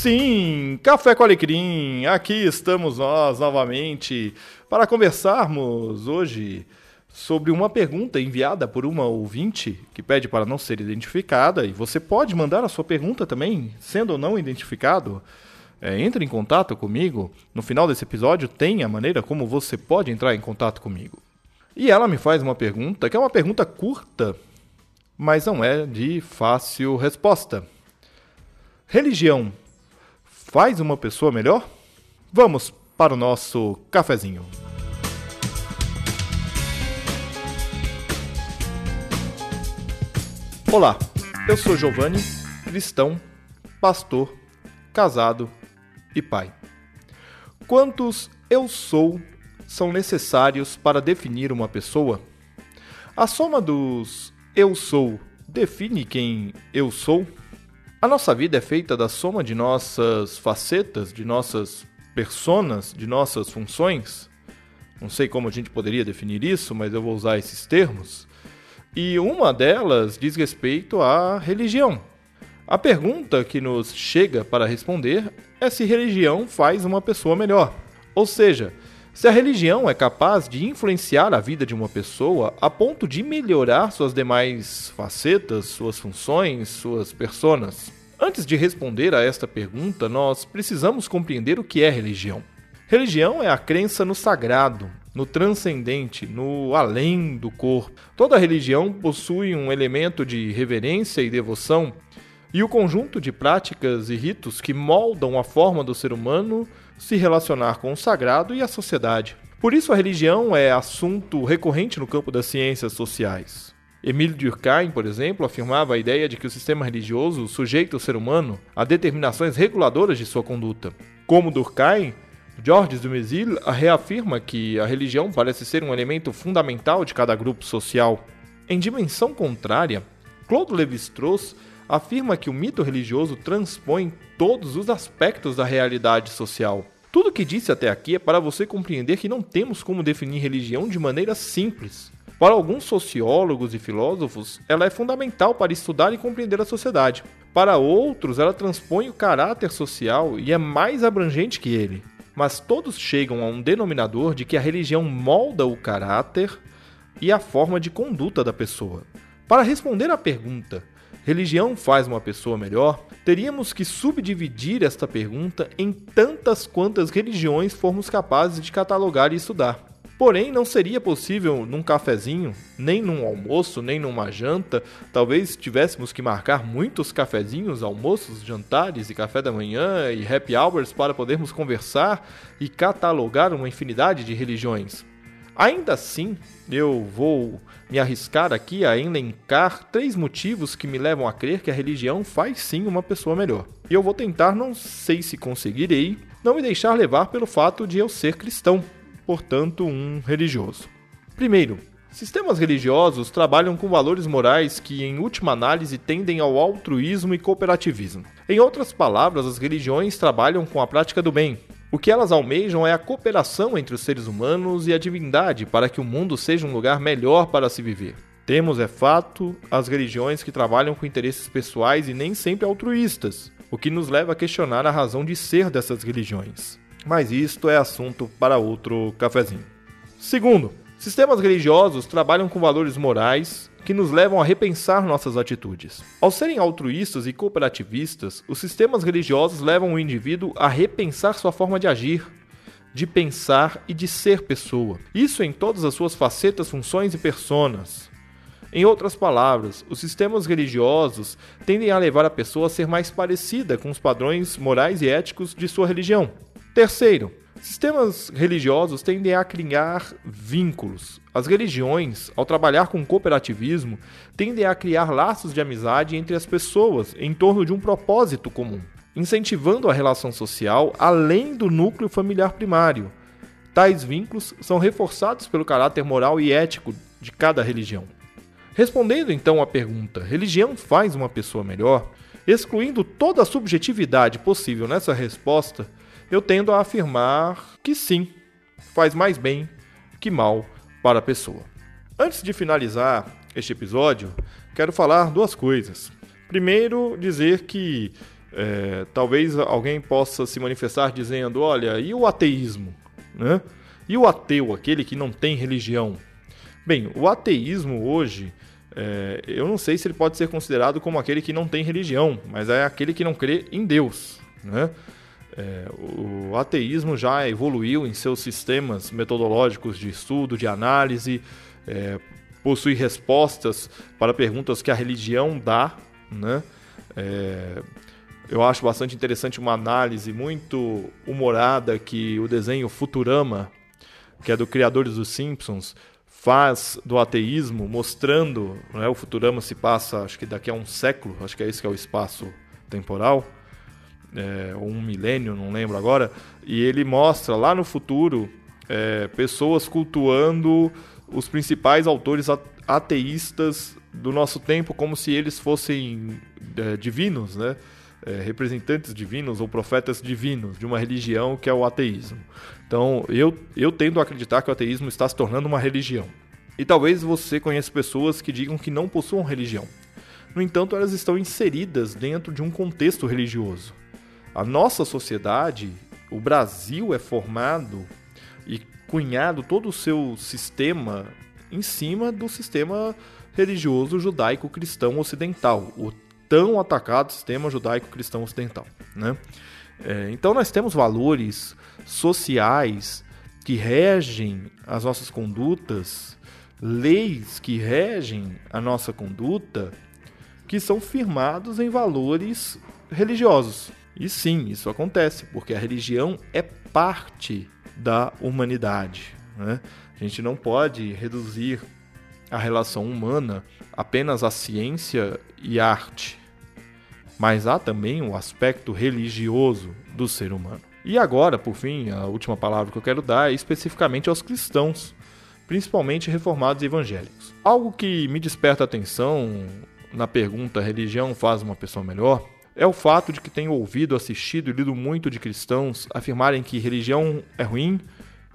Sim, Café com Alecrim, aqui estamos nós novamente para conversarmos hoje sobre uma pergunta enviada por uma ouvinte que pede para não ser identificada e você pode mandar a sua pergunta também, sendo ou não identificado. É, entre em contato comigo. No final desse episódio tem a maneira como você pode entrar em contato comigo. E ela me faz uma pergunta que é uma pergunta curta, mas não é de fácil resposta. Religião faz uma pessoa melhor? Vamos para o nosso cafezinho. Olá, eu sou Giovanni, cristão, pastor, casado e pai. Quantos eu sou são necessários para definir uma pessoa? A soma dos eu sou define quem eu sou? A nossa vida é feita da soma de nossas facetas, de nossas personas, de nossas funções. Não sei como a gente poderia definir isso, mas eu vou usar esses termos. E uma delas diz respeito à religião. A pergunta que nos chega para responder é se religião faz uma pessoa melhor. Ou seja, se a religião é capaz de influenciar a vida de uma pessoa a ponto de melhorar suas demais facetas, suas funções, suas personas. Antes de responder a esta pergunta, nós precisamos compreender o que é religião. Religião é a crença no sagrado, no transcendente, no além do corpo. Toda religião possui um elemento de reverência e devoção, e o conjunto de práticas e ritos que moldam a forma do ser humano se relacionar com o sagrado e a sociedade. Por isso, a religião é assunto recorrente no campo das ciências sociais. Emile Durkheim, por exemplo, afirmava a ideia de que o sistema religioso sujeita o ser humano a determinações reguladoras de sua conduta. Como Durkheim, Georges Dumézil reafirma que a religião parece ser um elemento fundamental de cada grupo social. Em dimensão contrária, Claude Lévi-Strauss afirma que o mito religioso transpõe todos os aspectos da realidade social. Tudo o que disse até aqui é para você compreender que não temos como definir religião de maneira simples. Para alguns sociólogos e filósofos, ela é fundamental para estudar e compreender a sociedade. Para outros, ela transpõe o caráter social e é mais abrangente que ele. Mas todos chegam a um denominador de que a religião molda o caráter e a forma de conduta da pessoa. Para responder à pergunta: religião faz uma pessoa melhor? Teríamos que subdividir esta pergunta em tantas quantas religiões formos capazes de catalogar e estudar. Porém, não seria possível num cafezinho, nem num almoço, nem numa janta. Talvez tivéssemos que marcar muitos cafezinhos, almoços, jantares e café da manhã e happy hours para podermos conversar e catalogar uma infinidade de religiões. Ainda assim, eu vou me arriscar aqui a elencar três motivos que me levam a crer que a religião faz sim uma pessoa melhor. E eu vou tentar, não sei se conseguirei, não me deixar levar pelo fato de eu ser cristão portanto, um religioso. Primeiro, sistemas religiosos trabalham com valores morais que, em última análise, tendem ao altruísmo e cooperativismo. Em outras palavras, as religiões trabalham com a prática do bem. O que elas almejam é a cooperação entre os seres humanos e a divindade para que o mundo seja um lugar melhor para se viver. Temos, é fato, as religiões que trabalham com interesses pessoais e nem sempre altruístas, o que nos leva a questionar a razão de ser dessas religiões mas isto é assunto para outro cafezinho. Segundo, sistemas religiosos trabalham com valores morais que nos levam a repensar nossas atitudes. Ao serem altruístas e cooperativistas, os sistemas religiosos levam o indivíduo a repensar sua forma de agir, de pensar e de ser pessoa. Isso em todas as suas facetas, funções e personas. Em outras palavras, os sistemas religiosos tendem a levar a pessoa a ser mais parecida com os padrões morais e éticos de sua religião. Terceiro, sistemas religiosos tendem a criar vínculos. As religiões, ao trabalhar com cooperativismo, tendem a criar laços de amizade entre as pessoas em torno de um propósito comum, incentivando a relação social além do núcleo familiar primário. Tais vínculos são reforçados pelo caráter moral e ético de cada religião. Respondendo então à pergunta: religião faz uma pessoa melhor? Excluindo toda a subjetividade possível nessa resposta, eu tendo a afirmar que sim, faz mais bem que mal para a pessoa. Antes de finalizar este episódio, quero falar duas coisas. Primeiro, dizer que É, talvez alguém possa se manifestar dizendo: olha, e o ateísmo? Né? E o ateu, aquele que não tem religião? Bem, o ateísmo hoje, é, eu não sei se ele pode ser considerado como aquele que não tem religião, mas é aquele que não crê em Deus. Né? É, o ateísmo já evoluiu em seus sistemas metodológicos de estudo, de análise, é, possui respostas para perguntas que a religião dá. Né? É, eu acho bastante interessante uma análise muito humorada que o desenho Futurama, que é do criadores dos Simpsons, faz do ateísmo, mostrando, né, o Futurama se passa, acho que daqui a um século, acho que é isso que é o espaço temporal, é, um milênio, não lembro agora, e ele mostra lá no futuro é, pessoas cultuando os principais autores ateístas do nosso tempo como se eles fossem é, divinos, né? é, representantes divinos ou profetas divinos de uma religião que é o ateísmo. Então, eu, eu tendo a acreditar que o ateísmo está se tornando uma religião. E talvez você conheça pessoas que digam que não possuam religião. No entanto, elas estão inseridas dentro de um contexto religioso. A nossa sociedade, o Brasil é formado e cunhado todo o seu sistema em cima do sistema religioso judaico-cristão ocidental, o tão atacado sistema judaico-cristão ocidental. Né? É, então nós temos valores sociais que regem as nossas condutas, leis que regem a nossa conduta, que são firmados em valores religiosos. E sim, isso acontece, porque a religião é parte da humanidade. Né? A gente não pode reduzir a relação humana apenas à ciência e arte mas há também o aspecto religioso do ser humano. E agora, por fim, a última palavra que eu quero dar é especificamente aos cristãos, principalmente reformados e evangélicos. Algo que me desperta atenção na pergunta religião faz uma pessoa melhor é o fato de que tenho ouvido, assistido e lido muito de cristãos afirmarem que religião é ruim,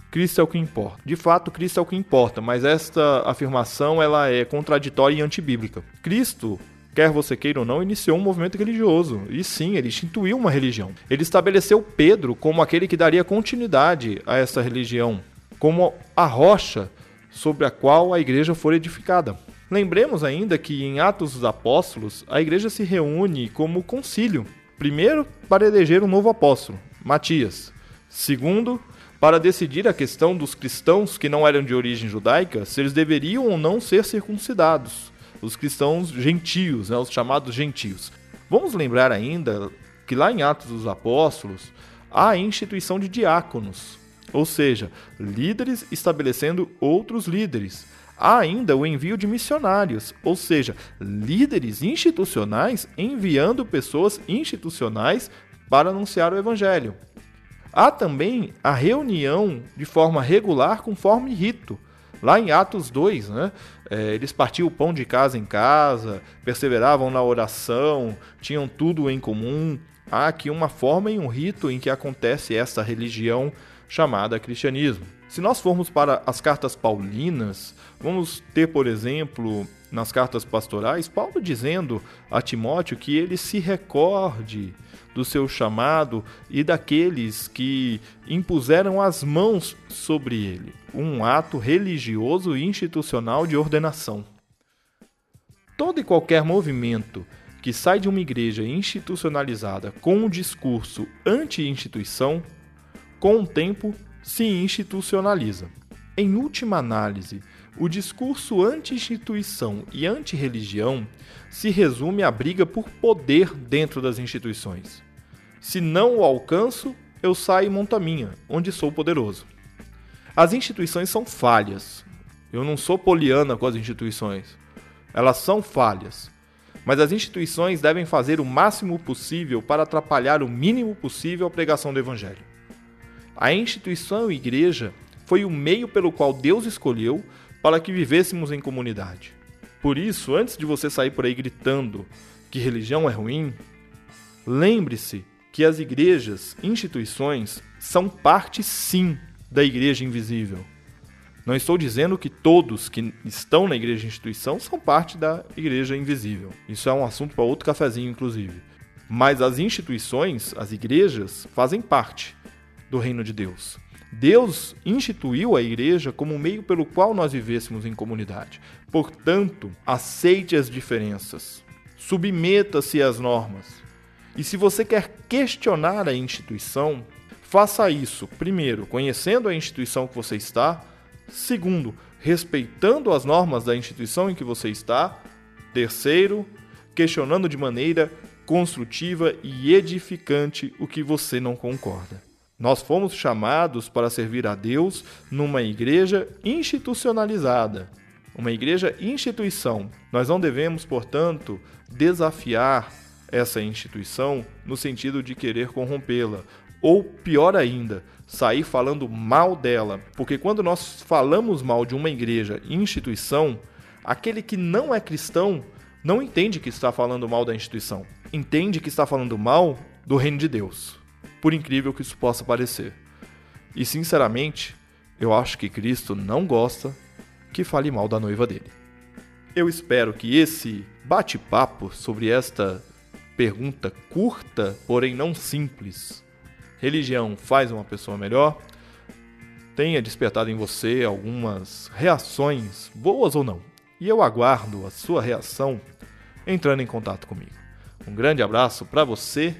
Cristo é o que importa. De fato, Cristo é o que importa, mas esta afirmação ela é contraditória e antibíblica. Cristo quer você queira ou não, iniciou um movimento religioso. E sim, ele instituiu uma religião. Ele estabeleceu Pedro como aquele que daria continuidade a essa religião, como a rocha sobre a qual a igreja for edificada. Lembremos ainda que em Atos dos Apóstolos, a igreja se reúne como concílio. Primeiro, para eleger um novo apóstolo, Matias. Segundo, para decidir a questão dos cristãos que não eram de origem judaica, se eles deveriam ou não ser circuncidados os cristãos gentios, né, os chamados gentios. Vamos lembrar ainda que lá em Atos dos Apóstolos há a instituição de diáconos, ou seja, líderes estabelecendo outros líderes. Há ainda o envio de missionários, ou seja, líderes institucionais enviando pessoas institucionais para anunciar o evangelho. Há também a reunião de forma regular conforme rito, Lá em Atos 2, né, é, eles partiam o pão de casa em casa, perseveravam na oração, tinham tudo em comum. Há aqui uma forma e um rito em que acontece essa religião chamada cristianismo. Se nós formos para as cartas paulinas, vamos ter, por exemplo, nas cartas pastorais, Paulo dizendo a Timóteo que ele se recorde do seu chamado e daqueles que impuseram as mãos sobre ele, um ato religioso e institucional de ordenação. Todo e qualquer movimento que sai de uma igreja institucionalizada com um discurso anti-instituição, com o tempo se institucionaliza. Em última análise, o discurso anti-instituição e anti-religião se resume à briga por poder dentro das instituições. Se não o alcanço, eu saio e monto a minha, onde sou poderoso. As instituições são falhas. Eu não sou poliana com as instituições. Elas são falhas. Mas as instituições devem fazer o máximo possível para atrapalhar o mínimo possível a pregação do Evangelho. A instituição igreja foi o meio pelo qual Deus escolheu para que vivêssemos em comunidade. Por isso, antes de você sair por aí gritando que religião é ruim, lembre-se que as igrejas, instituições, são parte sim da igreja invisível. Não estou dizendo que todos que estão na igreja instituição são parte da igreja invisível. Isso é um assunto para outro cafezinho, inclusive. Mas as instituições, as igrejas, fazem parte do reino de Deus. Deus instituiu a igreja como um meio pelo qual nós vivêssemos em comunidade. Portanto, aceite as diferenças, submeta-se às normas. E se você quer questionar a instituição, faça isso, primeiro, conhecendo a instituição que você está, segundo, respeitando as normas da instituição em que você está, terceiro, questionando de maneira construtiva e edificante o que você não concorda. Nós fomos chamados para servir a Deus numa igreja institucionalizada, uma igreja instituição. Nós não devemos, portanto, desafiar essa instituição no sentido de querer corrompê-la, ou pior ainda, sair falando mal dela, porque quando nós falamos mal de uma igreja instituição, aquele que não é cristão não entende que está falando mal da instituição, entende que está falando mal do reino de Deus por incrível que isso possa parecer. E sinceramente, eu acho que Cristo não gosta que fale mal da noiva dele. Eu espero que esse bate-papo sobre esta pergunta curta, porém não simples, religião faz uma pessoa melhor, tenha despertado em você algumas reações, boas ou não. E eu aguardo a sua reação entrando em contato comigo. Um grande abraço para você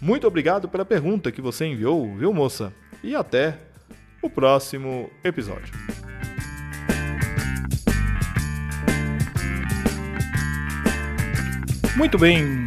muito obrigado pela pergunta que você enviou, viu, moça? E até o próximo episódio. Muito bem,